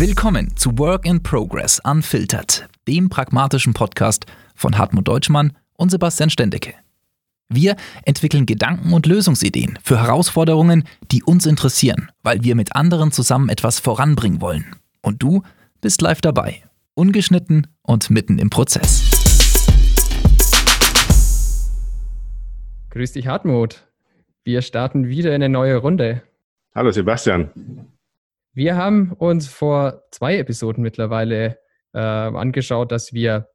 Willkommen zu Work in Progress Unfiltered, dem pragmatischen Podcast von Hartmut Deutschmann und Sebastian Stendecke. Wir entwickeln Gedanken und Lösungsideen für Herausforderungen, die uns interessieren, weil wir mit anderen zusammen etwas voranbringen wollen. Und du bist live dabei, ungeschnitten und mitten im Prozess. Grüß dich, Hartmut. Wir starten wieder in eine neue Runde. Hallo Sebastian. Wir haben uns vor zwei Episoden mittlerweile äh, angeschaut, dass wir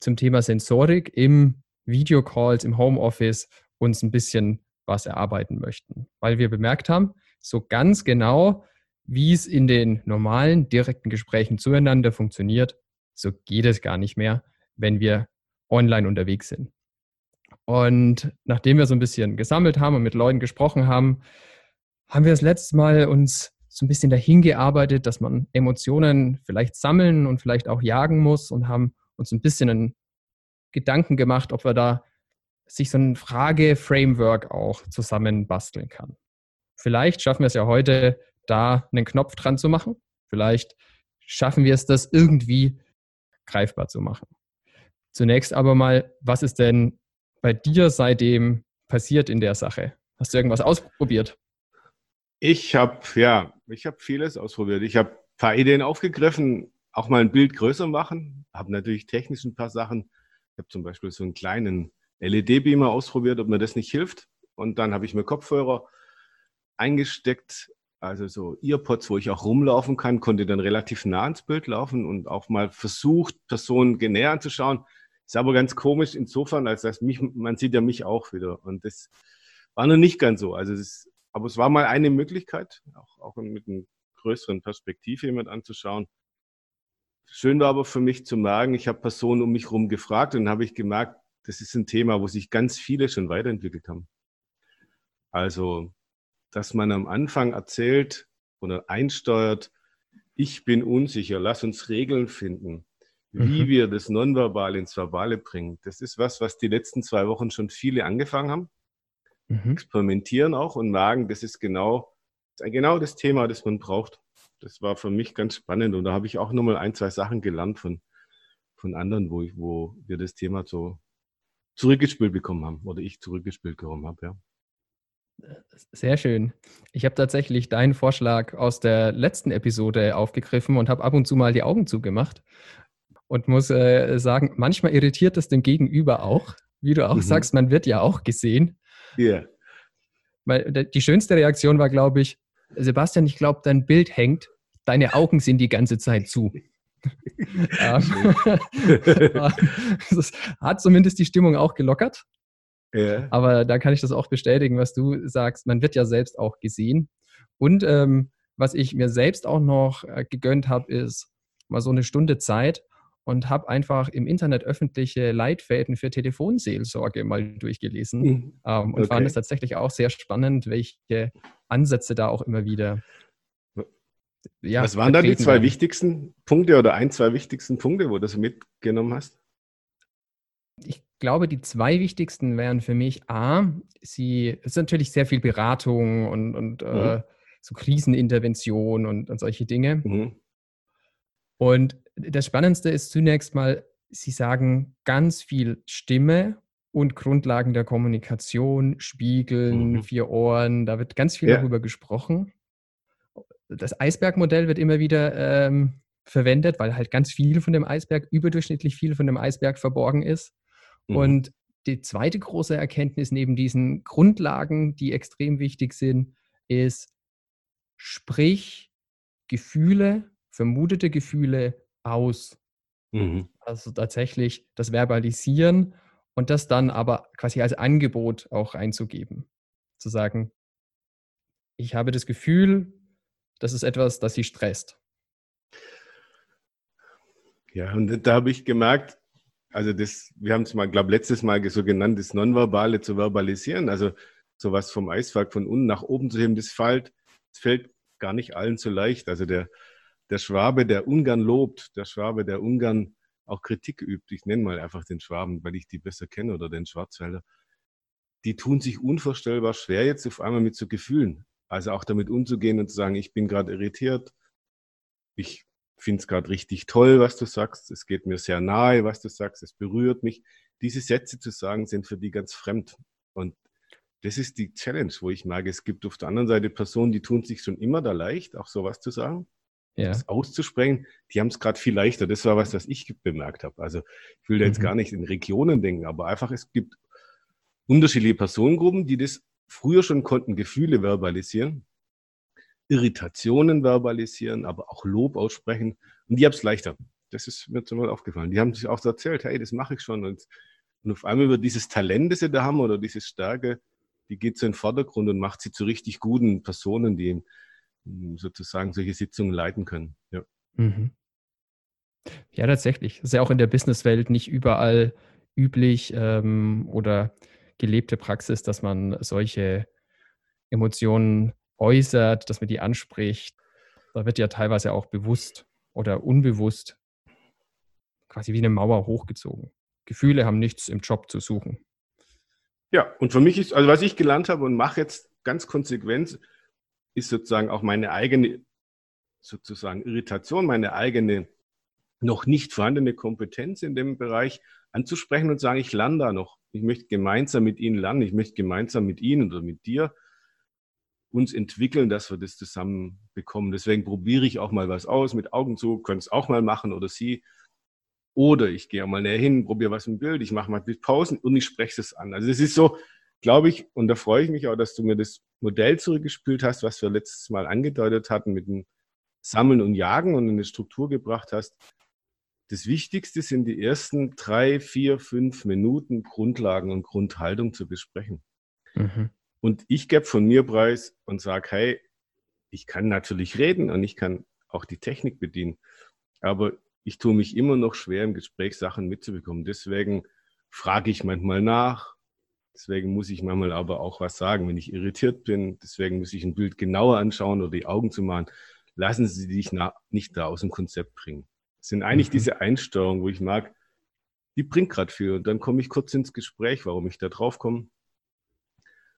zum Thema Sensorik im Videocalls, im Homeoffice uns ein bisschen was erarbeiten möchten, weil wir bemerkt haben, so ganz genau, wie es in den normalen direkten Gesprächen zueinander funktioniert, so geht es gar nicht mehr, wenn wir online unterwegs sind. Und nachdem wir so ein bisschen gesammelt haben und mit Leuten gesprochen haben, haben wir das letzte Mal uns so ein bisschen dahin gearbeitet, dass man Emotionen vielleicht sammeln und vielleicht auch jagen muss und haben uns ein bisschen einen Gedanken gemacht, ob wir da sich so ein Frage-Framework auch zusammen basteln kann. Vielleicht schaffen wir es ja heute, da einen Knopf dran zu machen. Vielleicht schaffen wir es, das irgendwie greifbar zu machen. Zunächst aber mal, was ist denn bei dir seitdem passiert in der Sache? Hast du irgendwas ausprobiert? Ich habe ja, ich habe vieles ausprobiert. Ich habe ein paar Ideen aufgegriffen, auch mal ein Bild größer machen. Habe natürlich technisch ein paar Sachen. Ich habe zum Beispiel so einen kleinen LED-Beamer ausprobiert, ob mir das nicht hilft. Und dann habe ich mir Kopfhörer eingesteckt, also so Earpods, wo ich auch rumlaufen kann, konnte dann relativ nah ans Bild laufen und auch mal versucht, Personen näher anzuschauen. Ist aber ganz komisch insofern, als dass mich, man sieht ja mich auch wieder. Und das war noch nicht ganz so. Also es, aber es war mal eine Möglichkeit, auch, auch mit einer größeren Perspektive jemand anzuschauen. Schön war aber für mich zu merken, ich habe Personen um mich herum gefragt und dann habe ich gemerkt, das ist ein Thema, wo sich ganz viele schon weiterentwickelt haben. Also, dass man am Anfang erzählt oder einsteuert, ich bin unsicher, lass uns Regeln finden wie mhm. wir das Nonverbal ins Verbale bringen. Das ist was, was die letzten zwei Wochen schon viele angefangen haben. Mhm. Experimentieren auch und merken, das ist genau, genau das Thema, das man braucht. Das war für mich ganz spannend und da habe ich auch nochmal ein, zwei Sachen gelernt von, von anderen, wo, ich, wo wir das Thema so zurückgespielt bekommen haben oder ich zurückgespielt bekommen habe, ja. Sehr schön. Ich habe tatsächlich deinen Vorschlag aus der letzten Episode aufgegriffen und habe ab und zu mal die Augen zugemacht und muss äh, sagen, manchmal irritiert es den Gegenüber auch. Wie du auch mhm. sagst, man wird ja auch gesehen. Ja. Yeah. die schönste Reaktion war, glaube ich, Sebastian, ich glaube, dein Bild hängt, deine Augen sind die ganze Zeit zu. das hat zumindest die Stimmung auch gelockert. Yeah. Aber da kann ich das auch bestätigen, was du sagst. Man wird ja selbst auch gesehen. Und ähm, was ich mir selbst auch noch äh, gegönnt habe, ist mal so eine Stunde Zeit, und habe einfach im Internet öffentliche Leitfäden für Telefonseelsorge mal durchgelesen mhm. ähm, und okay. fand es tatsächlich auch sehr spannend, welche Ansätze da auch immer wieder. Ja, Was waren da die zwei werden. wichtigsten Punkte oder ein, zwei wichtigsten Punkte, wo du das mitgenommen hast? Ich glaube, die zwei wichtigsten wären für mich A, sie, es ist natürlich sehr viel Beratung und, und mhm. äh, so Krisenintervention und, und solche Dinge. Mhm. Und das Spannendste ist zunächst mal, Sie sagen ganz viel Stimme und Grundlagen der Kommunikation, Spiegeln, mhm. vier Ohren, da wird ganz viel ja. darüber gesprochen. Das Eisbergmodell wird immer wieder ähm, verwendet, weil halt ganz viel von dem Eisberg, überdurchschnittlich viel von dem Eisberg verborgen ist. Mhm. Und die zweite große Erkenntnis neben diesen Grundlagen, die extrem wichtig sind, ist, sprich Gefühle, vermutete Gefühle aus. Mhm. Also tatsächlich das Verbalisieren und das dann aber quasi als Angebot auch einzugeben. Zu sagen, ich habe das Gefühl, das ist etwas, das sie stresst. Ja, und da habe ich gemerkt, also das, wir haben es mal, glaube letztes Mal so genannt, das Nonverbale zu verbalisieren, also sowas vom Eisberg von unten nach oben zu heben, das fällt, das fällt gar nicht allen so leicht. Also der, der Schwabe, der Ungarn lobt, der Schwabe, der Ungarn auch Kritik übt, ich nenne mal einfach den Schwaben, weil ich die besser kenne oder den Schwarzwälder, die tun sich unvorstellbar schwer jetzt auf einmal mit so Gefühlen. Also auch damit umzugehen und zu sagen, ich bin gerade irritiert, ich finde es gerade richtig toll, was du sagst, es geht mir sehr nahe, was du sagst, es berührt mich. Diese Sätze zu sagen, sind für die ganz fremd. Und das ist die Challenge, wo ich merke, es gibt auf der anderen Seite Personen, die tun sich schon immer da leicht, auch sowas zu sagen, ja. das auszusprechen. Die haben es gerade viel leichter. Das war was, was ich bemerkt habe. Also ich will da jetzt mhm. gar nicht in Regionen denken, aber einfach, es gibt unterschiedliche Personengruppen, die das früher schon konnten, Gefühle verbalisieren, Irritationen verbalisieren, aber auch Lob aussprechen. Und die haben es leichter. Das ist mir zum Beispiel aufgefallen. Die haben sich auch so erzählt, hey, das mache ich schon. Und, und auf einmal über dieses Talent, das sie da haben oder diese Stärke, die geht so in den Vordergrund und macht sie zu richtig guten Personen, die sozusagen solche Sitzungen leiten können. Ja, mhm. ja tatsächlich. Das ist ja auch in der Businesswelt nicht überall üblich ähm, oder gelebte Praxis, dass man solche Emotionen äußert, dass man die anspricht. Da wird ja teilweise auch bewusst oder unbewusst quasi wie eine Mauer hochgezogen. Gefühle haben nichts im Job zu suchen. Ja, und für mich ist, also was ich gelernt habe und mache jetzt ganz konsequent, ist sozusagen auch meine eigene sozusagen Irritation, meine eigene noch nicht vorhandene Kompetenz in dem Bereich anzusprechen und sagen, ich lerne da noch. Ich möchte gemeinsam mit Ihnen lernen. Ich möchte gemeinsam mit Ihnen oder mit dir uns entwickeln, dass wir das zusammen bekommen. Deswegen probiere ich auch mal was aus mit Augen zu, können es auch mal machen oder Sie. Oder ich gehe auch mal näher hin, probiere was im Bild, ich mache mal Pausen und ich spreche es an. Also es ist so, glaube ich, und da freue ich mich auch, dass du mir das Modell zurückgespielt hast, was wir letztes Mal angedeutet hatten mit dem Sammeln und Jagen und in eine Struktur gebracht hast. Das Wichtigste sind die ersten drei, vier, fünf Minuten Grundlagen und Grundhaltung zu besprechen. Mhm. Und ich gebe von mir preis und sage, hey, ich kann natürlich reden und ich kann auch die Technik bedienen, aber ich tue mich immer noch schwer, im Gespräch Sachen mitzubekommen. Deswegen frage ich manchmal nach, deswegen muss ich manchmal aber auch was sagen, wenn ich irritiert bin, deswegen muss ich ein Bild genauer anschauen oder die Augen zu machen. Lassen Sie sich nicht da aus dem Konzept bringen. Das sind eigentlich mhm. diese Einstellungen, wo ich mag, die bringt gerade viel. Und dann komme ich kurz ins Gespräch, warum ich da drauf komme.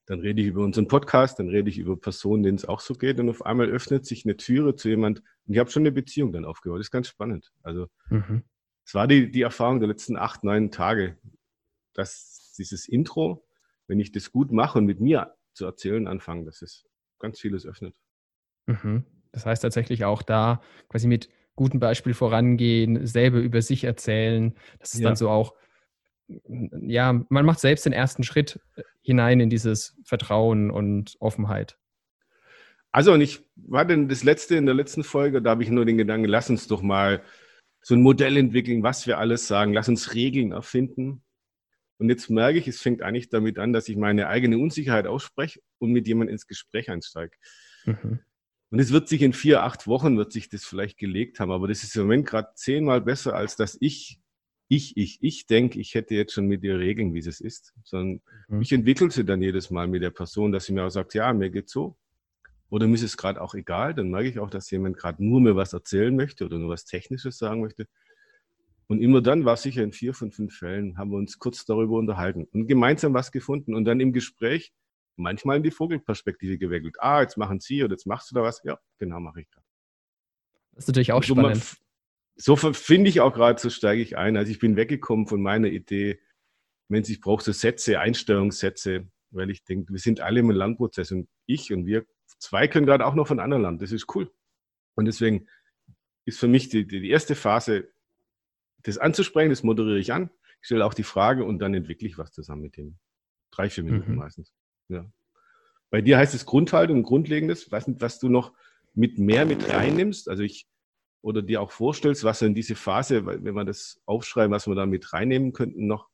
Dann rede ich über unseren Podcast, dann rede ich über Personen, denen es auch so geht. Und auf einmal öffnet sich eine Türe zu jemand. Und ich habe schon eine Beziehung dann aufgebaut. Das ist ganz spannend. Also, mhm. es war die, die Erfahrung der letzten acht, neun Tage, dass dieses Intro, wenn ich das gut mache und mit mir zu erzählen anfange, dass es ganz vieles öffnet. Mhm. Das heißt tatsächlich auch da quasi mit gutem Beispiel vorangehen, selber über sich erzählen. Das ist ja. dann so auch, ja, man macht selbst den ersten Schritt hinein in dieses Vertrauen und Offenheit. Also, und ich war denn das letzte in der letzten Folge, da habe ich nur den Gedanken, lass uns doch mal so ein Modell entwickeln, was wir alles sagen, lass uns Regeln erfinden. Und jetzt merke ich, es fängt eigentlich damit an, dass ich meine eigene Unsicherheit ausspreche und mit jemandem ins Gespräch einsteige. Mhm. Und es wird sich in vier, acht Wochen wird sich das vielleicht gelegt haben, aber das ist im Moment gerade zehnmal besser, als dass ich, ich, ich, ich denke, ich hätte jetzt schon mit dir regeln, wie es ist. Sondern mhm. ich entwickle sie dann jedes Mal mit der Person, dass sie mir auch sagt, ja, mir geht's so. Oder mir ist es gerade auch egal, dann merke ich auch, dass jemand gerade nur mir was erzählen möchte oder nur was Technisches sagen möchte. Und immer dann war sicher in vier von fünf Fällen, haben wir uns kurz darüber unterhalten und gemeinsam was gefunden. Und dann im Gespräch manchmal in die Vogelperspektive gewickelt. Ah, jetzt machen Sie oder jetzt machst du da was. Ja, genau, mache ich gerade. Das ist natürlich auch so spannend. so finde ich auch gerade, so steige ich ein. Also ich bin weggekommen von meiner Idee, wenn ich brauche so Sätze, Einstellungssätze, weil ich denke, wir sind alle im Lernprozess und ich und wir zwei können gerade auch noch von anderen lernen. Das ist cool. Und deswegen ist für mich die, die erste Phase, das anzusprechen, das moderiere ich an, ich stelle auch die Frage und dann entwickle ich was zusammen mit dem. Drei, vier Minuten mhm. meistens. Ja. Bei dir heißt es Grundhaltung, Grundlegendes. Nicht, was du noch mit mehr mit reinnimmst. Also ich oder dir auch vorstellst, was in diese Phase, wenn wir das aufschreiben, was wir da mit reinnehmen könnten noch.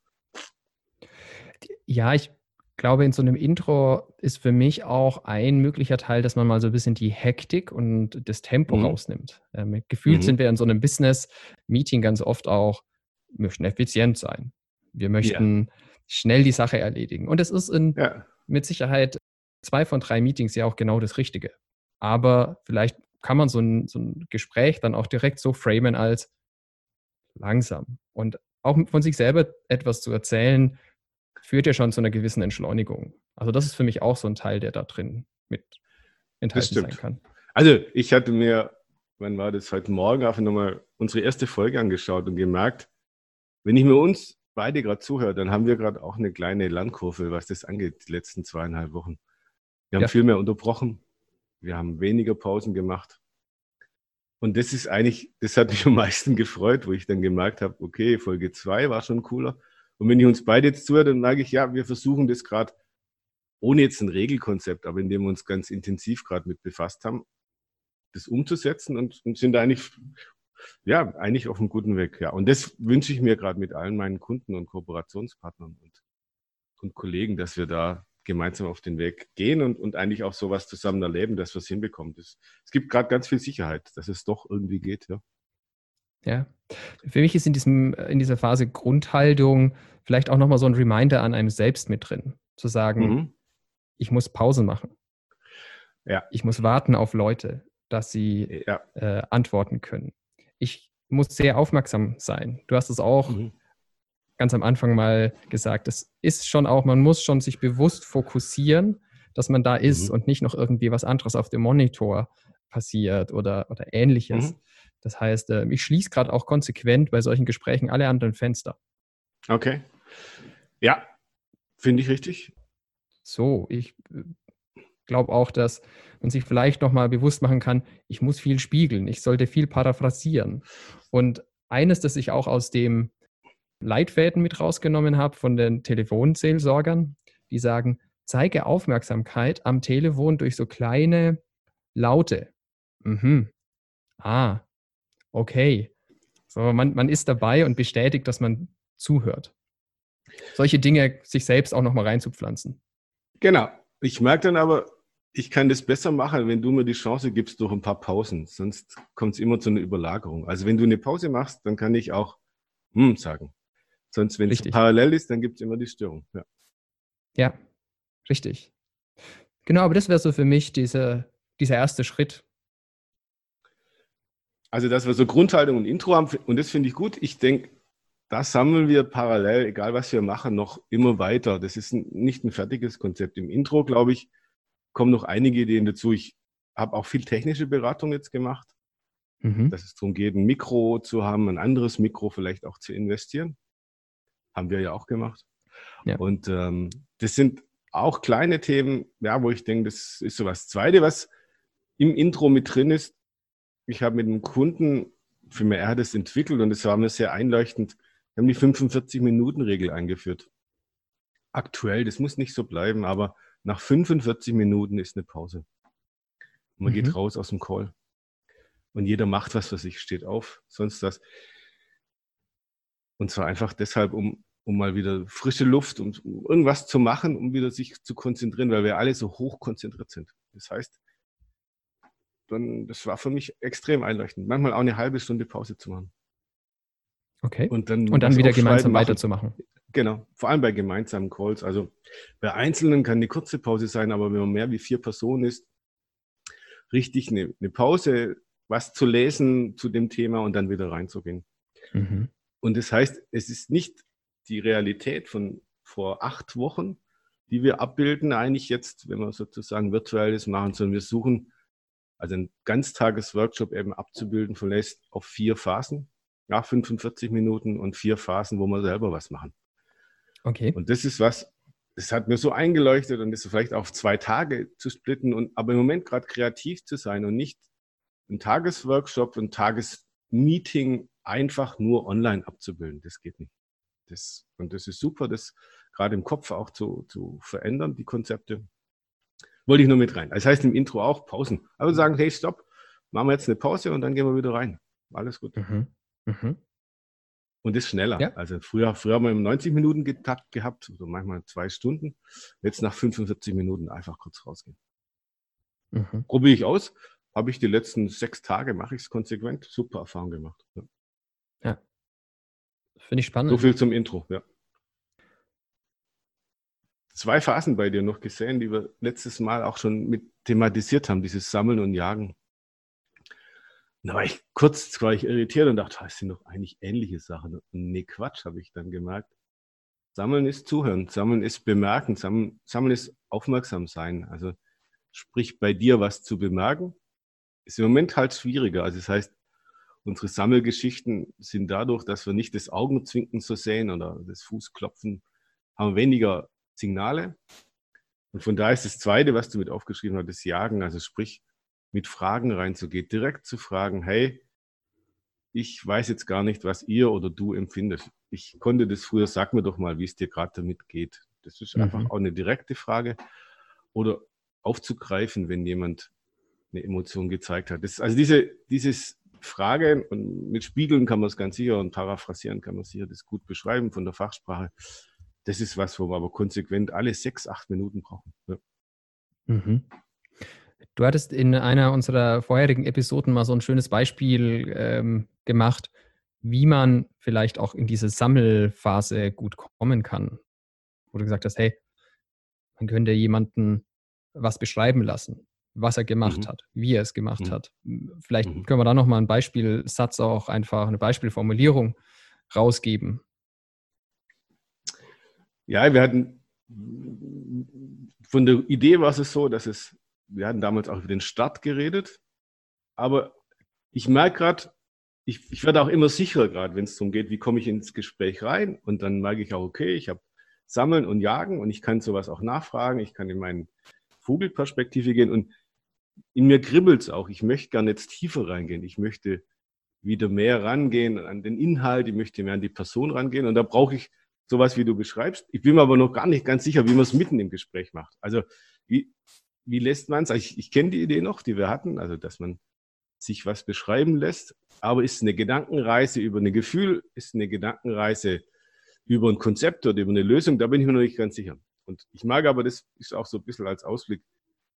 Ja, ich glaube, in so einem Intro ist für mich auch ein möglicher Teil, dass man mal so ein bisschen die Hektik und das Tempo mhm. rausnimmt. Ähm, gefühlt mhm. sind wir in so einem Business-Meeting ganz oft auch, möchten effizient sein. Wir möchten ja. schnell die Sache erledigen. Und es ist in ja mit Sicherheit zwei von drei Meetings ja auch genau das Richtige. Aber vielleicht kann man so ein, so ein Gespräch dann auch direkt so framen als langsam. Und auch von sich selber etwas zu erzählen, führt ja schon zu einer gewissen Entschleunigung. Also das ist für mich auch so ein Teil, der da drin mit enthalten sein kann. Also ich hatte mir wann war das? Heute Morgen ich nochmal unsere erste Folge angeschaut und gemerkt, wenn ich mir uns beide gerade zuhöre, dann haben wir gerade auch eine kleine Lernkurve, was das angeht, die letzten zweieinhalb Wochen. Wir haben ja. viel mehr unterbrochen. Wir haben weniger Pausen gemacht. Und das ist eigentlich, das hat mich am meisten gefreut, wo ich dann gemerkt habe, okay, Folge zwei war schon cooler. Und wenn ich uns beide jetzt zuhöre, dann merke ich, ja, wir versuchen das gerade ohne jetzt ein Regelkonzept, aber indem wir uns ganz intensiv gerade mit befasst haben, das umzusetzen und, und sind eigentlich, ja, eigentlich auf einem guten Weg. Ja, und das wünsche ich mir gerade mit allen meinen Kunden und Kooperationspartnern und, und Kollegen, dass wir da gemeinsam auf den Weg gehen und, und eigentlich auch sowas zusammen erleben, dass wir es hinbekommen. Das, es gibt gerade ganz viel Sicherheit, dass es doch irgendwie geht. Ja. Ja, für mich ist in, diesem, in dieser Phase Grundhaltung vielleicht auch nochmal so ein Reminder an einem selbst mit drin, zu sagen, mhm. ich muss Pause machen. Ja. Ich muss warten auf Leute, dass sie ja. äh, antworten können. Ich muss sehr aufmerksam sein. Du hast es auch mhm. ganz am Anfang mal gesagt. Es ist schon auch, man muss schon sich bewusst fokussieren, dass man da ist mhm. und nicht noch irgendwie was anderes auf dem Monitor passiert oder, oder ähnliches. Das heißt, äh, ich schließe gerade auch konsequent bei solchen Gesprächen alle anderen Fenster. Okay. Ja, finde ich richtig. So, ich äh, glaube auch, dass man sich vielleicht nochmal bewusst machen kann, ich muss viel spiegeln, ich sollte viel paraphrasieren. Und eines, das ich auch aus dem Leitfäden mit rausgenommen habe von den Telefonseelsorgern, die sagen, zeige Aufmerksamkeit am Telefon durch so kleine Laute. Mhm. Ah, okay. So, man, man ist dabei und bestätigt, dass man zuhört. Solche Dinge sich selbst auch nochmal reinzupflanzen. Genau. Ich merke dann aber, ich kann das besser machen, wenn du mir die Chance gibst durch ein paar Pausen. Sonst kommt es immer zu einer Überlagerung. Also wenn du eine Pause machst, dann kann ich auch hm sagen. Sonst, wenn richtig. es parallel ist, dann gibt es immer die Störung. Ja. ja, richtig. Genau, aber das wäre so für mich diese, dieser erste Schritt, also, dass wir so Grundhaltung und Intro haben, und das finde ich gut. Ich denke, das sammeln wir parallel, egal was wir machen, noch immer weiter. Das ist nicht ein fertiges Konzept. Im Intro, glaube ich, kommen noch einige Ideen dazu. Ich habe auch viel technische Beratung jetzt gemacht, mhm. dass es darum geht, ein Mikro zu haben, ein anderes Mikro vielleicht auch zu investieren. Haben wir ja auch gemacht. Ja. Und ähm, das sind auch kleine Themen, ja, wo ich denke, das ist so was Zweite, was im Intro mit drin ist, ich habe mit einem Kunden, für mich, er hat es entwickelt und es war mir sehr einleuchtend, wir haben die 45-Minuten-Regel eingeführt. Aktuell, das muss nicht so bleiben, aber nach 45 Minuten ist eine Pause. Und man mhm. geht raus aus dem Call. Und jeder macht was für sich, steht auf, sonst was. Und zwar einfach deshalb, um, um mal wieder frische Luft, um, um irgendwas zu machen, um wieder sich zu konzentrieren, weil wir alle so hoch konzentriert sind. Das heißt, dann, das war für mich extrem einleuchtend. Manchmal auch eine halbe Stunde Pause zu machen. Okay. Und dann, und dann wieder gemeinsam weiterzumachen. Genau, vor allem bei gemeinsamen Calls. Also bei Einzelnen kann eine kurze Pause sein, aber wenn man mehr wie vier Personen ist, richtig eine, eine Pause, was zu lesen zu dem Thema und dann wieder reinzugehen. Mhm. Und das heißt, es ist nicht die Realität von vor acht Wochen, die wir abbilden, eigentlich jetzt, wenn wir sozusagen virtuelles machen, sondern wir suchen also ein Ganztagesworkshop eben abzubilden verlässt auf vier Phasen, ja, 45 Minuten und vier Phasen, wo wir selber was machen. Okay. Und das ist was, das hat mir so eingeleuchtet und das vielleicht auf zwei Tage zu splitten und aber im Moment gerade kreativ zu sein und nicht ein Tagesworkshop, ein Tagesmeeting einfach nur online abzubilden. Das geht nicht. Das, und das ist super, das gerade im Kopf auch zu, zu verändern, die Konzepte. Wollte ich nur mit rein. Das heißt im Intro auch Pausen. Aber sagen, hey, stopp, machen wir jetzt eine Pause und dann gehen wir wieder rein. Alles gut. Mhm. Mhm. Und das schneller. Ja. Also früher, früher haben wir im 90 Minuten getakt gehabt, oder manchmal zwei Stunden. Jetzt nach 45 Minuten einfach kurz rausgehen. Mhm. Probiere ich aus. Habe ich die letzten sechs Tage, mache ich es konsequent. Super Erfahrung gemacht. Ja. ja. Finde ich spannend. So viel zum Intro, ja zwei Phasen bei dir noch gesehen, die wir letztes Mal auch schon mit thematisiert haben, dieses Sammeln und Jagen. Da war ich kurz, war ich irritiert und dachte, das sind doch eigentlich ähnliche Sachen. nee, Quatsch, habe ich dann gemerkt. Sammeln ist Zuhören, Sammeln ist Bemerken, Sammeln, Sammeln ist Aufmerksam sein. Also sprich bei dir was zu bemerken ist im Moment halt schwieriger. Also das heißt, unsere Sammelgeschichten sind dadurch, dass wir nicht das Augenzwinken so sehen oder das Fußklopfen, haben weniger Signale. Und von daher ist das Zweite, was du mit aufgeschrieben hast, das Jagen, also sprich, mit Fragen reinzugehen, direkt zu fragen, hey, ich weiß jetzt gar nicht, was ihr oder du empfindet. Ich konnte das früher, sag mir doch mal, wie es dir gerade damit geht. Das ist mhm. einfach auch eine direkte Frage. Oder aufzugreifen, wenn jemand eine Emotion gezeigt hat. Das, also diese dieses Frage, und mit Spiegeln kann man es ganz sicher und paraphrasieren kann man sicher das gut beschreiben von der Fachsprache. Das ist was, wo wir aber konsequent alle sechs, acht Minuten brauchen. Ja. Mhm. Du hattest in einer unserer vorherigen Episoden mal so ein schönes Beispiel ähm, gemacht, wie man vielleicht auch in diese Sammelphase gut kommen kann. Wo du gesagt hast, hey, man könnte jemanden was beschreiben lassen, was er gemacht mhm. hat, wie er es gemacht mhm. hat. Vielleicht mhm. können wir da nochmal einen Beispielsatz auch einfach, eine Beispielformulierung rausgeben. Ja, wir hatten von der Idee war es so, dass es, wir hatten damals auch über den Start geredet, aber ich merke gerade, ich, ich werde auch immer sicherer gerade, wenn es darum geht, wie komme ich ins Gespräch rein und dann merke ich auch, okay, ich habe Sammeln und Jagen und ich kann sowas auch nachfragen, ich kann in meinen Vogelperspektive gehen und in mir kribbelt es auch. Ich möchte gar nicht tiefer reingehen. Ich möchte wieder mehr rangehen an den Inhalt, ich möchte mehr an die Person rangehen und da brauche ich sowas, wie du beschreibst. Ich bin mir aber noch gar nicht ganz sicher, wie man es mitten im Gespräch macht. Also wie, wie lässt man es? Also ich, ich kenne die Idee noch, die wir hatten, also dass man sich was beschreiben lässt, aber ist eine Gedankenreise über ein Gefühl, ist eine Gedankenreise über ein Konzept oder über eine Lösung, da bin ich mir noch nicht ganz sicher. Und ich mag aber, das ist auch so ein bisschen als Ausblick,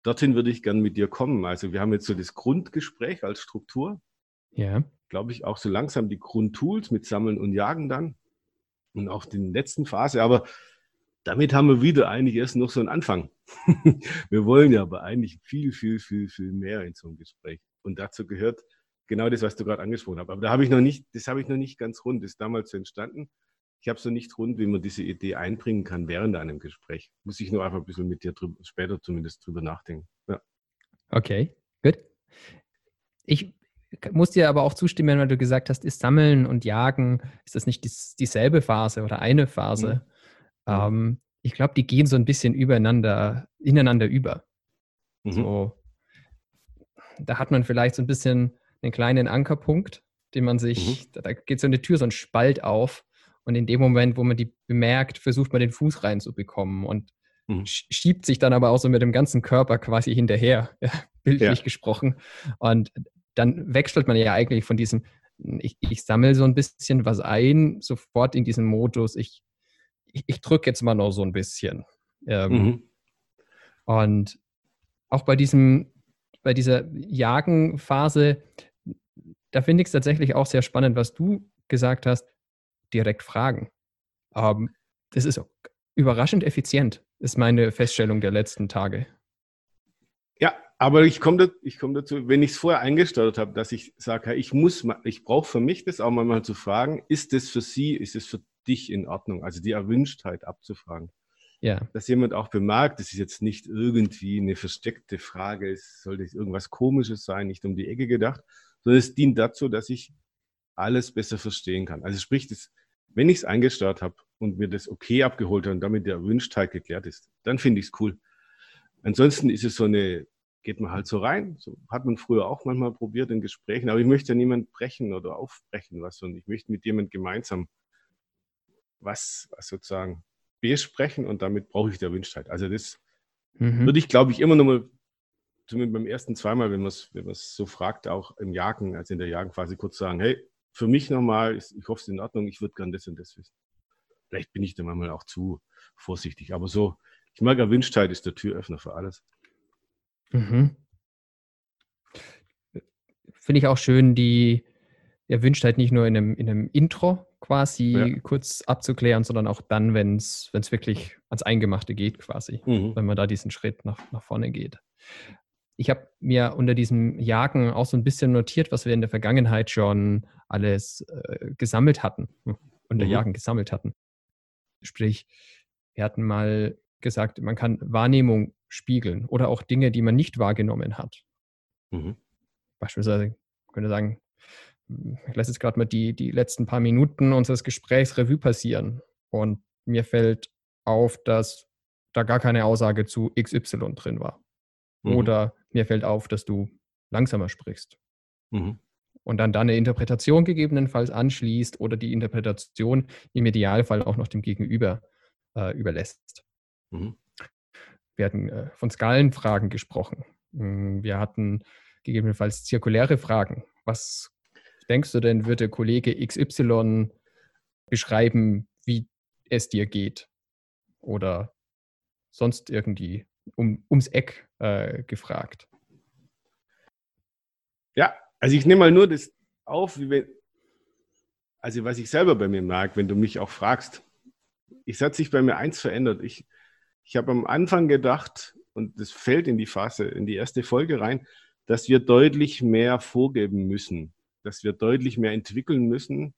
dorthin würde ich gern mit dir kommen. Also wir haben jetzt so das Grundgespräch als Struktur. Ja. Glaube ich, auch so langsam die Grundtools mit Sammeln und Jagen dann. Und auch die letzten Phase. Aber damit haben wir wieder eigentlich erst noch so einen Anfang. wir wollen ja aber eigentlich viel, viel, viel, viel mehr in so einem Gespräch. Und dazu gehört genau das, was du gerade angesprochen hast. Aber da habe ich noch nicht, das habe ich noch nicht ganz rund. Das ist damals entstanden ich habe so nicht rund, wie man diese Idee einbringen kann während einem Gespräch. Muss ich nur einfach ein bisschen mit dir drüber, später zumindest drüber nachdenken. Ja. Okay, gut. Ich muss dir aber auch zustimmen, weil du gesagt hast, ist Sammeln und Jagen, ist das nicht dies, dieselbe Phase oder eine Phase? Mhm. Ähm, ich glaube, die gehen so ein bisschen übereinander, ineinander über. Mhm. So, da hat man vielleicht so ein bisschen einen kleinen Ankerpunkt, den man sich, mhm. da, da geht so eine Tür, so ein Spalt auf und in dem Moment, wo man die bemerkt, versucht man den Fuß reinzubekommen und mhm. schiebt sich dann aber auch so mit dem ganzen Körper quasi hinterher, bildlich ja. gesprochen. Und dann wechselt man ja eigentlich von diesem, ich, ich sammle so ein bisschen was ein, sofort in diesen Modus, ich, ich, ich drücke jetzt mal noch so ein bisschen. Ähm, mhm. Und auch bei diesem, bei dieser Jagenphase, da finde ich es tatsächlich auch sehr spannend, was du gesagt hast direkt fragen. Ähm, das ist überraschend effizient, ist meine Feststellung der letzten Tage. Ja, aber ich komme komm dazu, wenn ich es vorher eingestellt habe, dass ich sage, ich muss, ich brauche für mich das auch mal zu fragen, ist das für Sie, ist es für dich in Ordnung? Also die Erwünschtheit abzufragen. Ja. Dass jemand auch bemerkt, das ist jetzt nicht irgendwie eine versteckte Frage, es sollte irgendwas Komisches sein, nicht um die Ecke gedacht, sondern es dient dazu, dass ich alles besser verstehen kann. Also sprich, das, wenn ich es eingestellt habe und mir das okay abgeholt habe und damit der Erwünschtheit geklärt ist, dann finde ich es cool. Ansonsten ist es so eine, geht man halt so rein, so hat man früher auch manchmal probiert in Gesprächen, aber ich möchte ja niemand brechen oder aufbrechen, was, und ich möchte mit jemand gemeinsam was, was sozusagen besprechen und damit brauche ich die Erwünschtheit. Also das mhm. würde ich, glaube ich, immer noch mal zumindest beim ersten zweimal, wenn man es wenn so fragt, auch im Jagen, also in der Jagenphase kurz sagen, hey, für mich nochmal, ich hoffe, es ist in Ordnung, ich würde gern das und das wissen. Vielleicht bin ich da manchmal auch zu vorsichtig, aber so, ich mag Erwünschtheit ist der Türöffner für alles. Mhm. Finde ich auch schön, die Erwünschtheit nicht nur in einem, in einem Intro quasi ja. kurz abzuklären, sondern auch dann, wenn es wirklich ans Eingemachte geht, quasi, mhm. wenn man da diesen Schritt nach, nach vorne geht. Ich habe mir unter diesem Jagen auch so ein bisschen notiert, was wir in der Vergangenheit schon alles äh, gesammelt hatten, hm, unter mhm. Jagen gesammelt hatten. Sprich, wir hatten mal gesagt, man kann Wahrnehmung spiegeln oder auch Dinge, die man nicht wahrgenommen hat. Mhm. beispielsweise, ich könnte sagen, ich lasse jetzt gerade mal die, die letzten paar Minuten unseres Gesprächs Revue passieren und mir fällt auf, dass da gar keine Aussage zu XY drin war. Mhm. Oder mir fällt auf, dass du langsamer sprichst. Mhm. Und dann da eine Interpretation gegebenenfalls anschließt oder die Interpretation im Idealfall auch noch dem Gegenüber äh, überlässt. Mhm. Wir hatten äh, von Skalenfragen gesprochen. Hm, wir hatten gegebenenfalls zirkuläre Fragen. Was denkst du denn, würde Kollege XY beschreiben, wie es dir geht? Oder sonst irgendwie um, ums Eck äh, gefragt? Ja, also ich nehme mal nur das auf, wenn, also was ich selber bei mir merke, wenn du mich auch fragst. Ich hat sich bei mir eins verändert. Ich, ich habe am Anfang gedacht, und das fällt in die Phase, in die erste Folge rein, dass wir deutlich mehr vorgeben müssen, dass wir deutlich mehr entwickeln müssen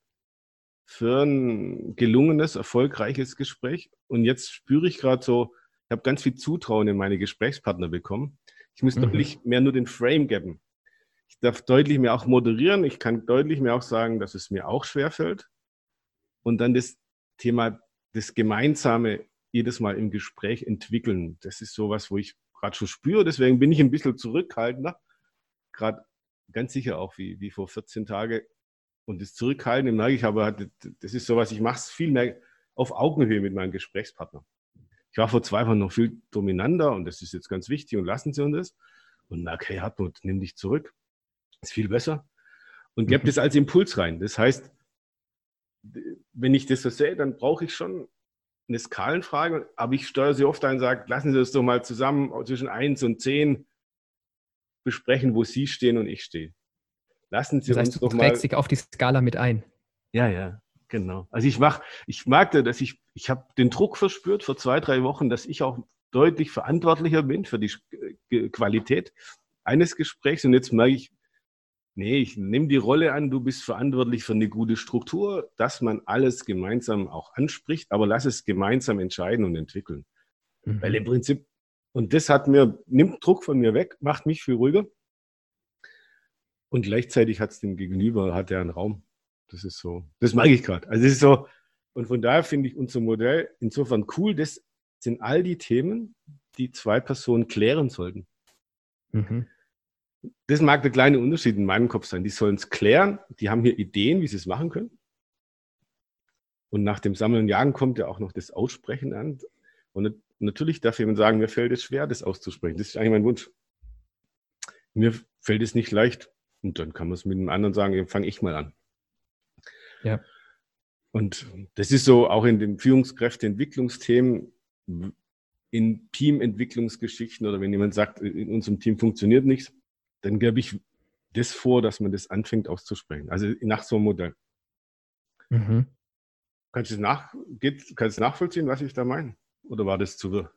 für ein gelungenes, erfolgreiches Gespräch. Und jetzt spüre ich gerade so, ich habe ganz viel Zutrauen in meine Gesprächspartner bekommen. Ich muss mhm. deutlich mehr nur den Frame geben. Ich darf deutlich mehr auch moderieren. Ich kann deutlich mehr auch sagen, dass es mir auch schwerfällt. Und dann das Thema, das Gemeinsame jedes Mal im Gespräch entwickeln. Das ist sowas, wo ich gerade schon spüre. Deswegen bin ich ein bisschen zurückhaltender. Gerade ganz sicher auch wie, wie vor 14 Tagen. Und das Zurückhalten merke ich aber, das ist sowas, ich mache es viel mehr auf Augenhöhe mit meinem Gesprächspartner. Ich war vor zwei Wochen noch viel dominanter und das ist jetzt ganz wichtig und lassen Sie uns das. Und merke, hey Hartmut, nimm dich zurück. Ist viel besser. Und gebe mhm. das als Impuls rein. Das heißt, wenn ich das so sehe, dann brauche ich schon eine Skalenfrage, aber ich steuere sie oft ein und sage, lassen Sie das doch mal zusammen zwischen 1 und 10 besprechen, wo Sie stehen und ich stehe. Lassen Sie das heißt, uns doch mal. Du trägst dich auf die Skala mit ein. Ja, ja. Genau. Also ich mach, ich merkte, dass ich, ich habe den Druck verspürt vor zwei, drei Wochen, dass ich auch deutlich verantwortlicher bin für die Qualität eines Gesprächs. Und jetzt merke ich, nee, ich nehme die Rolle an, du bist verantwortlich für eine gute Struktur, dass man alles gemeinsam auch anspricht, aber lass es gemeinsam entscheiden und entwickeln. Mhm. Weil im Prinzip, und das hat mir, nimmt Druck von mir weg, macht mich viel ruhiger. Und gleichzeitig hat es dem Gegenüber, hat er einen Raum. Das ist so, das mag ich gerade. Also es ist so, und von daher finde ich unser Modell insofern cool. Das sind all die Themen, die zwei Personen klären sollten. Mhm. Das mag der kleine Unterschied in meinem Kopf sein. Die sollen es klären, die haben hier Ideen, wie sie es machen können. Und nach dem Sammeln und Jagen kommt ja auch noch das Aussprechen an. Und natürlich darf jemand sagen, mir fällt es schwer, das auszusprechen. Das ist eigentlich mein Wunsch. Mir fällt es nicht leicht. Und dann kann man es mit einem anderen sagen, fange ich mal an. Ja. Und das ist so auch in den Führungskräfteentwicklungsthemen, in Teamentwicklungsgeschichten oder wenn jemand sagt, in unserem Team funktioniert nichts, dann gebe ich das vor, dass man das anfängt auszusprechen. Also nach so einem Modell. Mhm. Kannst du es nach, nachvollziehen, was ich da meine? Oder war das zu wirr?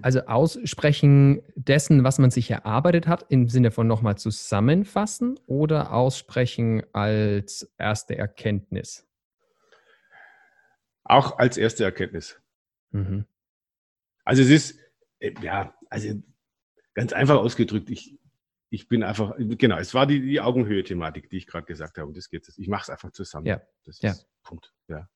Also Aussprechen dessen, was man sich erarbeitet hat, im Sinne von nochmal zusammenfassen oder Aussprechen als erste Erkenntnis? Auch als erste Erkenntnis. Mhm. Also es ist, äh, ja, also ganz einfach ausgedrückt, ich, ich bin einfach, genau, es war die, die Augenhöhe-Thematik, die ich gerade gesagt habe. Und das geht Ich mache es einfach zusammen. Ja. Das ist ja. Punkt. Ja.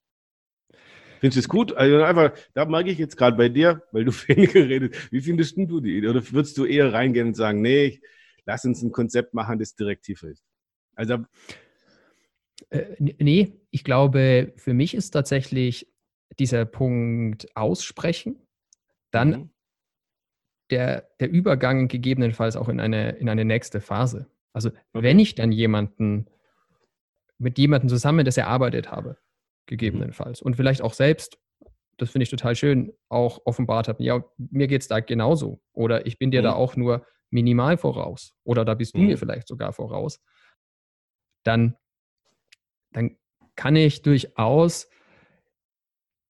Findest du es gut? Also einfach, da mag ich jetzt gerade bei dir, weil du weniger redest. Wie findest du die Idee? Oder würdest du eher reingehen und sagen, nee, lass uns ein Konzept machen, das direktiver ist? Also. Äh, nee, ich glaube, für mich ist tatsächlich dieser Punkt aussprechen, dann mhm. Der, der Übergang gegebenenfalls auch in eine, in eine nächste Phase. Also, okay. wenn ich dann jemanden mit jemandem zusammen das erarbeitet habe, gegebenenfalls. Und vielleicht auch selbst, das finde ich total schön, auch offenbart hat, ja, mir geht es da genauso. Oder ich bin dir mhm. da auch nur minimal voraus. Oder da bist du mhm. mir vielleicht sogar voraus. Dann, dann kann ich durchaus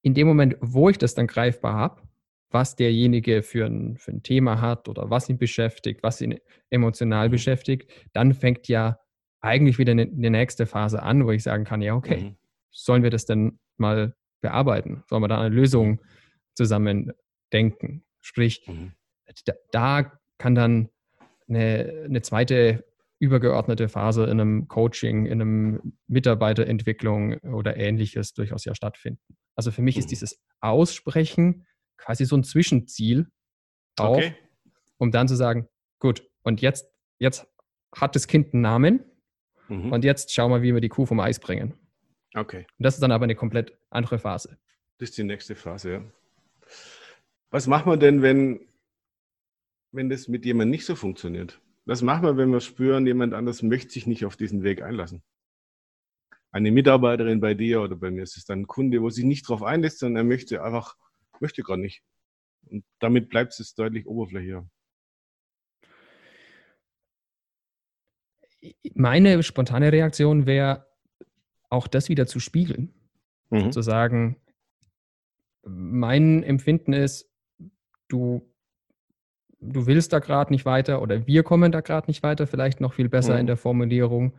in dem Moment, wo ich das dann greifbar habe, was derjenige für ein, für ein Thema hat oder was ihn beschäftigt, was ihn emotional mhm. beschäftigt, dann fängt ja eigentlich wieder eine, eine, nächste Phase an, wo ich sagen kann, ja, okay, mhm sollen wir das denn mal bearbeiten? Sollen wir da eine Lösung zusammen denken? Sprich, mhm. da, da, kann dann eine, eine zweite übergeordnete Phase in einem Coaching, in einem Mitarbeiterentwicklung oder ähnliches durchaus ja stattfinden. Also für mich ist mhm. dieses Aussprechen quasi so ein Zwischenziel auch, okay. um dann zu sagen, gut, und jetzt, jetzt hat das Kind einen Namen mhm. und jetzt schauen wir, wie wir die Kuh vom Eis bringen. Okay. Und das ist dann aber eine komplett andere Phase. Das ist die nächste Phase, ja. Was machen wir denn, wenn, wenn das mit jemandem nicht so funktioniert? Was machen wir, wenn wir spüren, jemand anders möchte sich nicht auf diesen Weg einlassen? Eine Mitarbeiterin bei dir oder bei mir ist es dann ein Kunde, wo sich nicht darauf einlässt, sondern er möchte einfach, möchte gar nicht. Und damit bleibt es deutlich oberflächlicher. Meine spontane Reaktion wäre, auch das wieder zu spiegeln. Mhm. Zu sagen, mein Empfinden ist, du, du willst da gerade nicht weiter oder wir kommen da gerade nicht weiter, vielleicht noch viel besser mhm. in der Formulierung.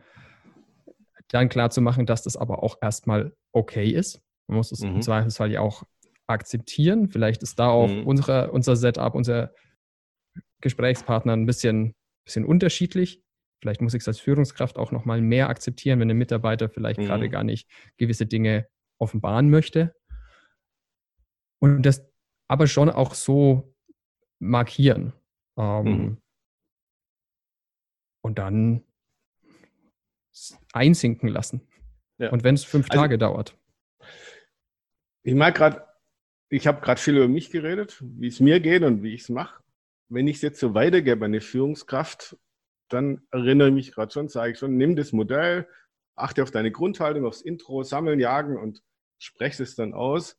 Dann klar zu machen, dass das aber auch erstmal okay ist. Man muss es mhm. im Zweifelsfall ja auch akzeptieren. Vielleicht ist da auch mhm. unsere, unser Setup, unser Gesprächspartner ein bisschen, bisschen unterschiedlich. Vielleicht muss ich es als Führungskraft auch nochmal mehr akzeptieren, wenn ein Mitarbeiter vielleicht mhm. gerade gar nicht gewisse Dinge offenbaren möchte. Und das aber schon auch so markieren. Ähm, mhm. Und dann einsinken lassen. Ja. Und wenn es fünf also, Tage dauert. Ich mag gerade, ich habe gerade viel über mich geredet, wie es mir geht und wie ich es mache. Wenn ich es jetzt so weitergebe eine Führungskraft, dann erinnere ich mich gerade schon, sage ich schon, nimm das Modell, achte auf deine Grundhaltung, aufs Intro, sammeln, jagen und spreche es dann aus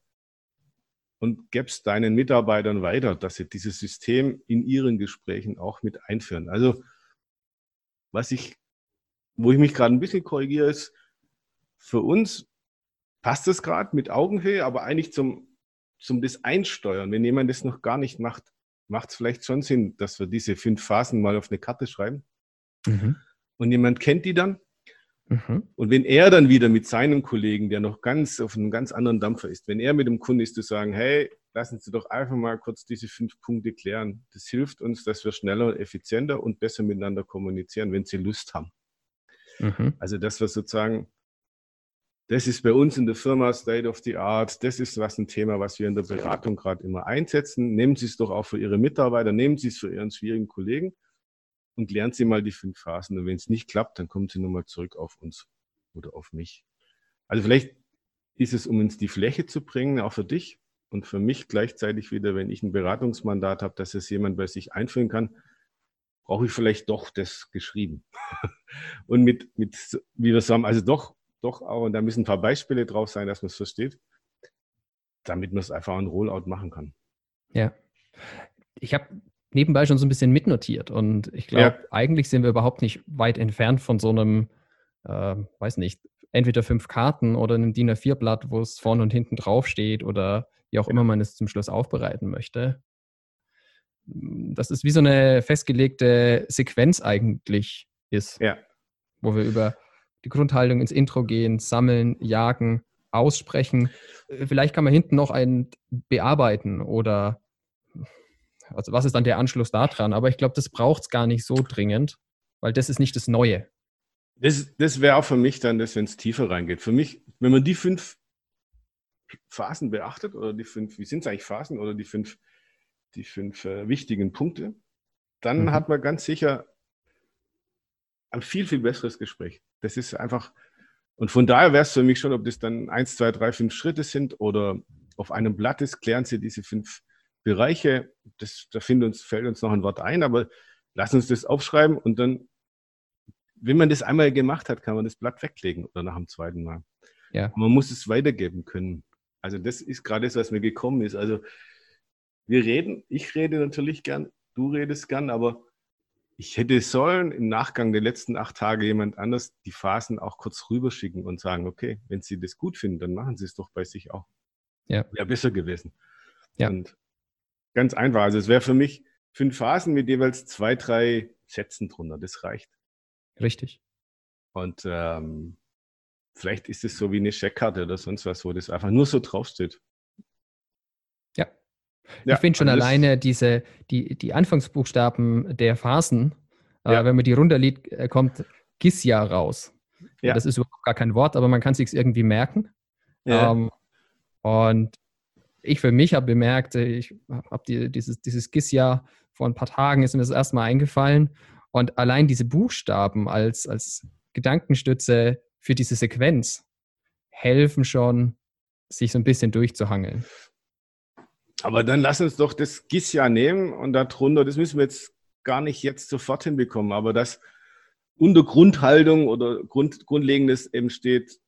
und gibst deinen Mitarbeitern weiter, dass sie dieses System in ihren Gesprächen auch mit einführen. Also was ich, wo ich mich gerade ein bisschen korrigiere, ist, für uns passt es gerade mit Augenhöhe, aber eigentlich zum, zum das Einsteuern. Wenn jemand das noch gar nicht macht, macht es vielleicht schon Sinn, dass wir diese fünf Phasen mal auf eine Karte schreiben. Mhm. Und jemand kennt die dann Mhm. Und wenn er dann wieder mit seinem Kollegen, der noch ganz auf einem ganz anderen Dampfer ist, wenn er mit dem Kunden ist, zu sagen, hey, lassen Sie doch einfach mal kurz diese fünf Punkte klären. Das hilft uns, dass wir schneller, effizienter und besser miteinander kommunizieren, wenn Sie Lust haben. Mhm. Also das wir sozusagen, das ist bei uns in der Firma State of the Art. Das ist was ein Thema, was wir in der Beratung gerade immer einsetzen. Nehmen Sie es doch auch für Ihre Mitarbeiter, nehmen Sie es für Ihren schwierigen Kollegen und lernt sie mal die fünf Phasen. Und wenn es nicht klappt, dann kommt sie nochmal zurück auf uns oder auf mich. Also vielleicht ist es, um uns die Fläche zu bringen, auch für dich und für mich gleichzeitig wieder, wenn ich ein Beratungsmandat habe, dass es jemand bei sich einführen kann, brauche ich vielleicht doch das geschrieben. und mit, mit, wie wir sagen, also doch, doch auch, und da müssen ein paar Beispiele drauf sein, dass man es versteht, damit man es einfach ein Rollout machen kann. Ja. Ich habe nebenbei schon so ein bisschen mitnotiert. Und ich glaube, ja. eigentlich sind wir überhaupt nicht weit entfernt von so einem, äh, weiß nicht, entweder fünf Karten oder einem DIN A4-Blatt, wo es vorne und hinten draufsteht oder wie auch immer man es zum Schluss aufbereiten möchte. Das ist wie so eine festgelegte Sequenz eigentlich ist, ja. wo wir über die Grundhaltung ins Intro gehen, sammeln, jagen, aussprechen. Vielleicht kann man hinten noch ein bearbeiten oder also was ist dann der Anschluss daran? Aber ich glaube, das braucht es gar nicht so dringend, weil das ist nicht das Neue. Das, das wäre auch für mich dann das, wenn es tiefer reingeht. Für mich, wenn man die fünf Phasen beachtet, oder die fünf, wie sind es eigentlich Phasen, oder die fünf, die fünf äh, wichtigen Punkte, dann mhm. hat man ganz sicher ein viel, viel besseres Gespräch. Das ist einfach, und von daher wäre es für mich schon, ob das dann eins, zwei, drei, fünf Schritte sind oder auf einem Blatt ist, klären Sie diese fünf Bereiche, das, da uns, fällt uns noch ein Wort ein, aber lass uns das aufschreiben und dann, wenn man das einmal gemacht hat, kann man das Blatt weglegen oder nach dem zweiten Mal. Ja. Man muss es weitergeben können. Also das ist gerade das, was mir gekommen ist. Also wir reden, ich rede natürlich gern, du redest gern, aber ich hätte sollen im Nachgang der letzten acht Tage jemand anders die Phasen auch kurz rüberschicken und sagen, okay, wenn Sie das gut finden, dann machen Sie es doch bei sich auch. Ja. Wäre besser gewesen. Ja. Und Ganz einfach. Also es wäre für mich fünf Phasen mit jeweils zwei, drei Sätzen drunter. Das reicht. Richtig. Und ähm, vielleicht ist es so wie eine Checkkarte oder sonst was, wo das einfach nur so draufsteht. Ja. Ich finde schon alleine diese, die, die Anfangsbuchstaben der Phasen Ja. Äh, wenn man die runterlädt, äh, kommt Gisja raus. Ja. Das ist überhaupt gar kein Wort, aber man kann es sich irgendwie merken. Ähm, und ich für mich habe bemerkt, äh, ich habe die, dieses, dieses GIS-Jahr vor ein paar Tagen ist mir das erstmal eingefallen. Und allein diese Buchstaben als, als Gedankenstütze für diese Sequenz helfen schon, sich so ein bisschen durchzuhangeln. Aber dann lass uns doch das GIS-Jahr nehmen und darunter, das müssen wir jetzt gar nicht jetzt sofort hinbekommen, aber das unter Grundhaltung oder Grund, Grundlegendes eben steht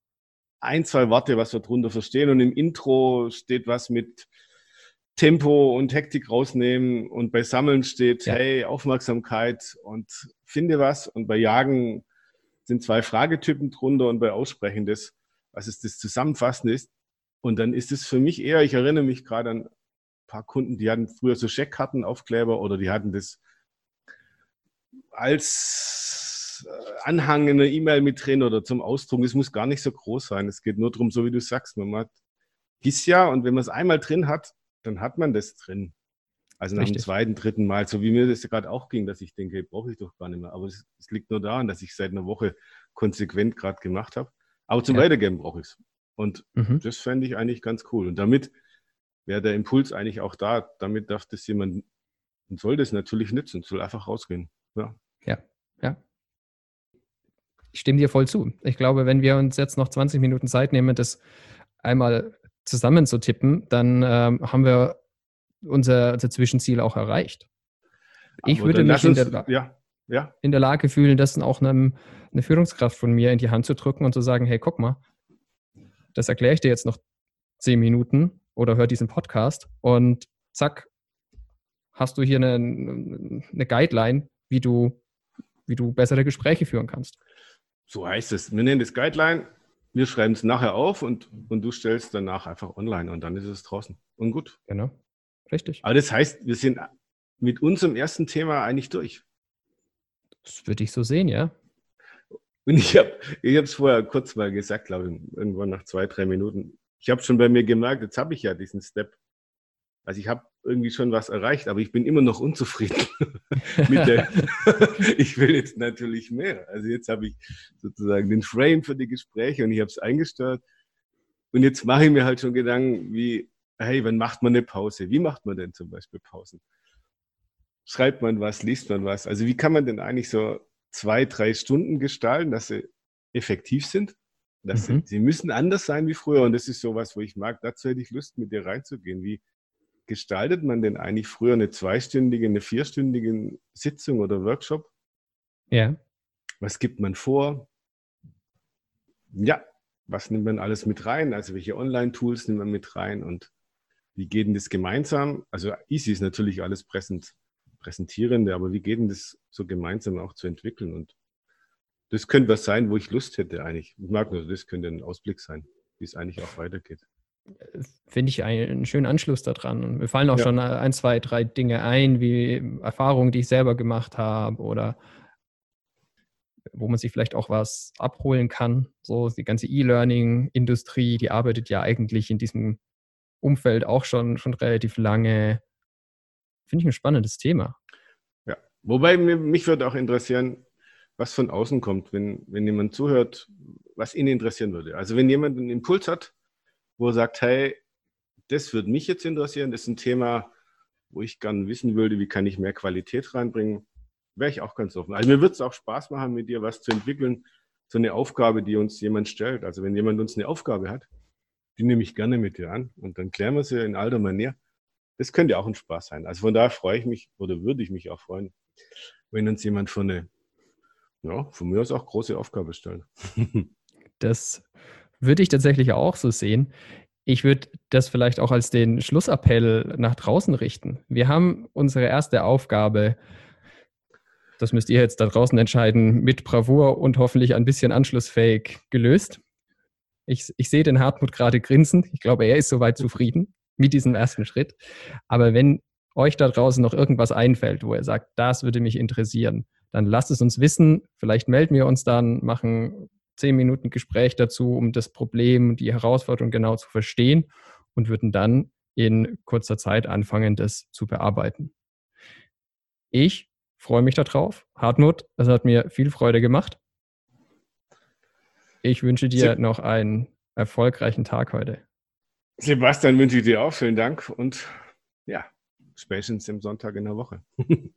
ein, zwei Worte, was wir darunter verstehen. Und im Intro steht was mit Tempo und Hektik rausnehmen. Und bei Sammeln steht, ja. hey, Aufmerksamkeit und finde was. Und bei Jagen sind zwei Fragetypen drunter und bei Aussprechen das, was ist das Zusammenfassen ist. Und dann ist es für mich eher, ich erinnere mich gerade an paar Kunden, die hatten früher so Scheckkartenaufkleber oder die hatten das als äh, Anhang in einer E-Mail mit drin oder zum Ausdruck. Es muss gar nicht so groß sein. Es geht nur darum, so wie du sagst, man hat Gisja und wenn man es einmal drin hat, dann hat man das drin. Also nach Richtig. dem zweiten, dritten Mal, so wie mir das gerade auch ging, dass ich denke, brauche ich doch gar nicht mehr. Aber es, es liegt nur daran, dass ich seit einer Woche konsequent gerade gemacht habe. Aber zum ja. Weitergeben brauche ich es. Und mhm. das fände ich eigentlich ganz cool. Und damit wäre der Impuls eigentlich auch da. Damit darf das jemand und soll das natürlich nützen, soll einfach rausgehen. Ja. Ja, ja. Ich stimme dir voll zu. Ich glaube, wenn wir uns jetzt noch 20 Minuten Zeit nehmen, das einmal zusammen zu tippen, dann ähm, haben wir unser, unser, Zwischenziel auch erreicht. Ich Aber würde mich in der, ja, ja. in der, Lage fühlen, das auch einem, eine Führungskraft von mir in die Hand zu drücken und zu sagen, hey, guck mal, das erkläre ich dir jetzt noch zehn Minuten oder hör diesen Podcast und zack, hast du hier eine, eine Guideline, wie du, wie du bessere Gespräche führen kannst. So heißt es. Wir nennen das Guideline, wir schreiben es nachher auf und, und du stellst danach einfach online und dann ist es draußen. Und gut. Genau. Richtig. Aber das heißt, wir sind mit unserem ersten Thema eigentlich durch. Das würde ich so sehen, ja. Und ich habe ich es vorher kurz mal gesagt, glaube ich, irgendwann nach zwei, drei Minuten. Ich habe schon bei mir gemerkt, jetzt habe ich ja diesen Step also ich habe irgendwie schon was erreicht, aber ich bin immer noch unzufrieden ich will jetzt natürlich mehr. Also jetzt habe ich sozusagen den Frame für die Gespräche und ich habe es eingestellt. Und jetzt mache ich mir halt schon Gedanken wie, hey, wann macht man eine Pause? Wie macht man denn zum Beispiel Pausen? Schreibt man was, liest man was? Also wie kann man denn eigentlich so zwei, drei Stunden gestalten, dass sie effektiv sind? Dass mhm. sie, sie müssen anders sein wie früher. Und das ist sowas, wo ich mag, dazu hätte ich Lust, mit dir reinzugehen. Wie, gestaltet man denn eigentlich früher eine zweistündige, eine vierstündige Sitzung oder Workshop? Ja. Was gibt man vor? Ja, was nimmt man alles mit rein? Also welche Online-Tools nimmt man mit rein und wie geht denn das gemeinsam? Also easy ist natürlich alles präsent, präsentierende, aber wie geht denn das so gemeinsam auch zu entwickeln? Und das könnte was sein, wo ich Lust hätte eigentlich. Ich mag nur, das könnte ein Ausblick sein, wie es eigentlich auch weitergeht finde ich einen schönen Anschluss daran. Und mir fallen auch ja. schon ein, zwei, drei Dinge ein, wie Erfahrungen, die ich selber gemacht habe oder wo man sich vielleicht auch was abholen kann. So die ganze E-Learning-Industrie, die arbeitet ja eigentlich in diesem Umfeld auch schon, schon relativ lange. Finde ich ein spannendes Thema. Ja, wobei mich würde auch interessieren, was von außen kommt, wenn, wenn jemand zuhört, was ihn interessieren würde. Also wenn jemand einen Impuls hat, wo er sagt, hey, das würde mich jetzt interessieren, das ist ein Thema, wo ich gerne wissen würde, wie kann ich mehr Qualität reinbringen, wäre ich auch ganz offen. Also mir würde es auch Spaß machen, mit dir was zu entwickeln, so eine Aufgabe, die uns jemand stellt. Also wenn jemand uns eine Aufgabe hat, die nehme ich gerne mit dir an und dann klären wir sie in alter Manier. Das könnte auch ein Spaß sein. Also von daher freue ich mich oder würde ich mich auch freuen, wenn uns jemand von eine, ja, von mir aus auch große Aufgabe stellt. das würde ich tatsächlich auch so sehen. Ich würde das vielleicht auch als den Schlussappell nach draußen richten. Wir haben unsere erste Aufgabe, das müsst ihr jetzt da draußen entscheiden, mit Bravour und hoffentlich ein bisschen anschlussfähig gelöst. Ich, ich sehe den Hartmut gerade grinsen. Ich glaube, er ist soweit zufrieden mit diesem ersten Schritt. Aber wenn euch da draußen noch irgendwas einfällt, wo ihr sagt, das würde mich interessieren, dann lasst es uns wissen. Vielleicht melden wir uns dann, machen zehn Minuten Gespräch dazu, um das Problem, die Herausforderung genau zu verstehen und würden dann in kurzer Zeit anfangen, das zu bearbeiten. Ich freue mich darauf. Hartmut, es hat mir viel Freude gemacht. Ich wünsche dir noch einen erfolgreichen Tag heute. Sebastian wünsche ich dir auch vielen Dank und ja, spätestens im Sonntag in der Woche.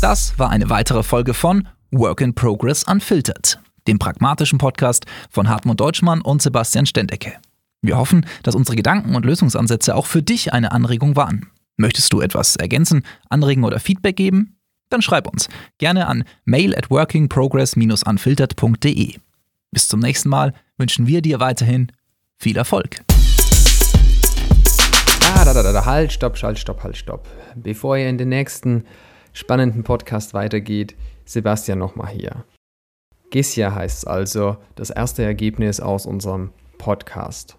Das war eine weitere Folge von Work in Progress Unfiltered, dem pragmatischen Podcast von Hartmut Deutschmann und Sebastian Stendecke. Wir hoffen, dass unsere Gedanken und Lösungsansätze auch für dich eine Anregung waren. Möchtest du etwas ergänzen, anregen oder Feedback geben? Dann schreib uns gerne an mail at workingprogress-unfiltered.de. Bis zum nächsten Mal wünschen wir dir weiterhin viel Erfolg. Ah, da, da, da, halt, stopp, halt, stopp, halt, stopp. Bevor ihr in den nächsten spannenden Podcast weitergeht, Sebastian nochmal hier. Gessia heißt es also, das erste Ergebnis aus unserem Podcast.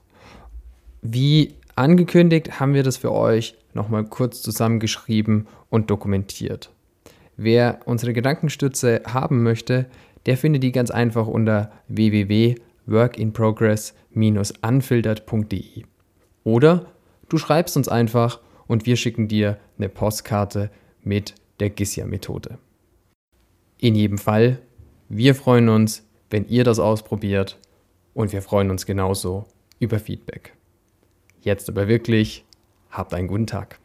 Wie angekündigt haben wir das für euch nochmal kurz zusammengeschrieben und dokumentiert. Wer unsere Gedankenstütze haben möchte, der findet die ganz einfach unter www.workinprogress-unfiltert.de. Oder du schreibst uns einfach und wir schicken dir eine Postkarte mit der GISIA-Methode. In jedem Fall, wir freuen uns, wenn ihr das ausprobiert und wir freuen uns genauso über Feedback. Jetzt aber wirklich, habt einen guten Tag.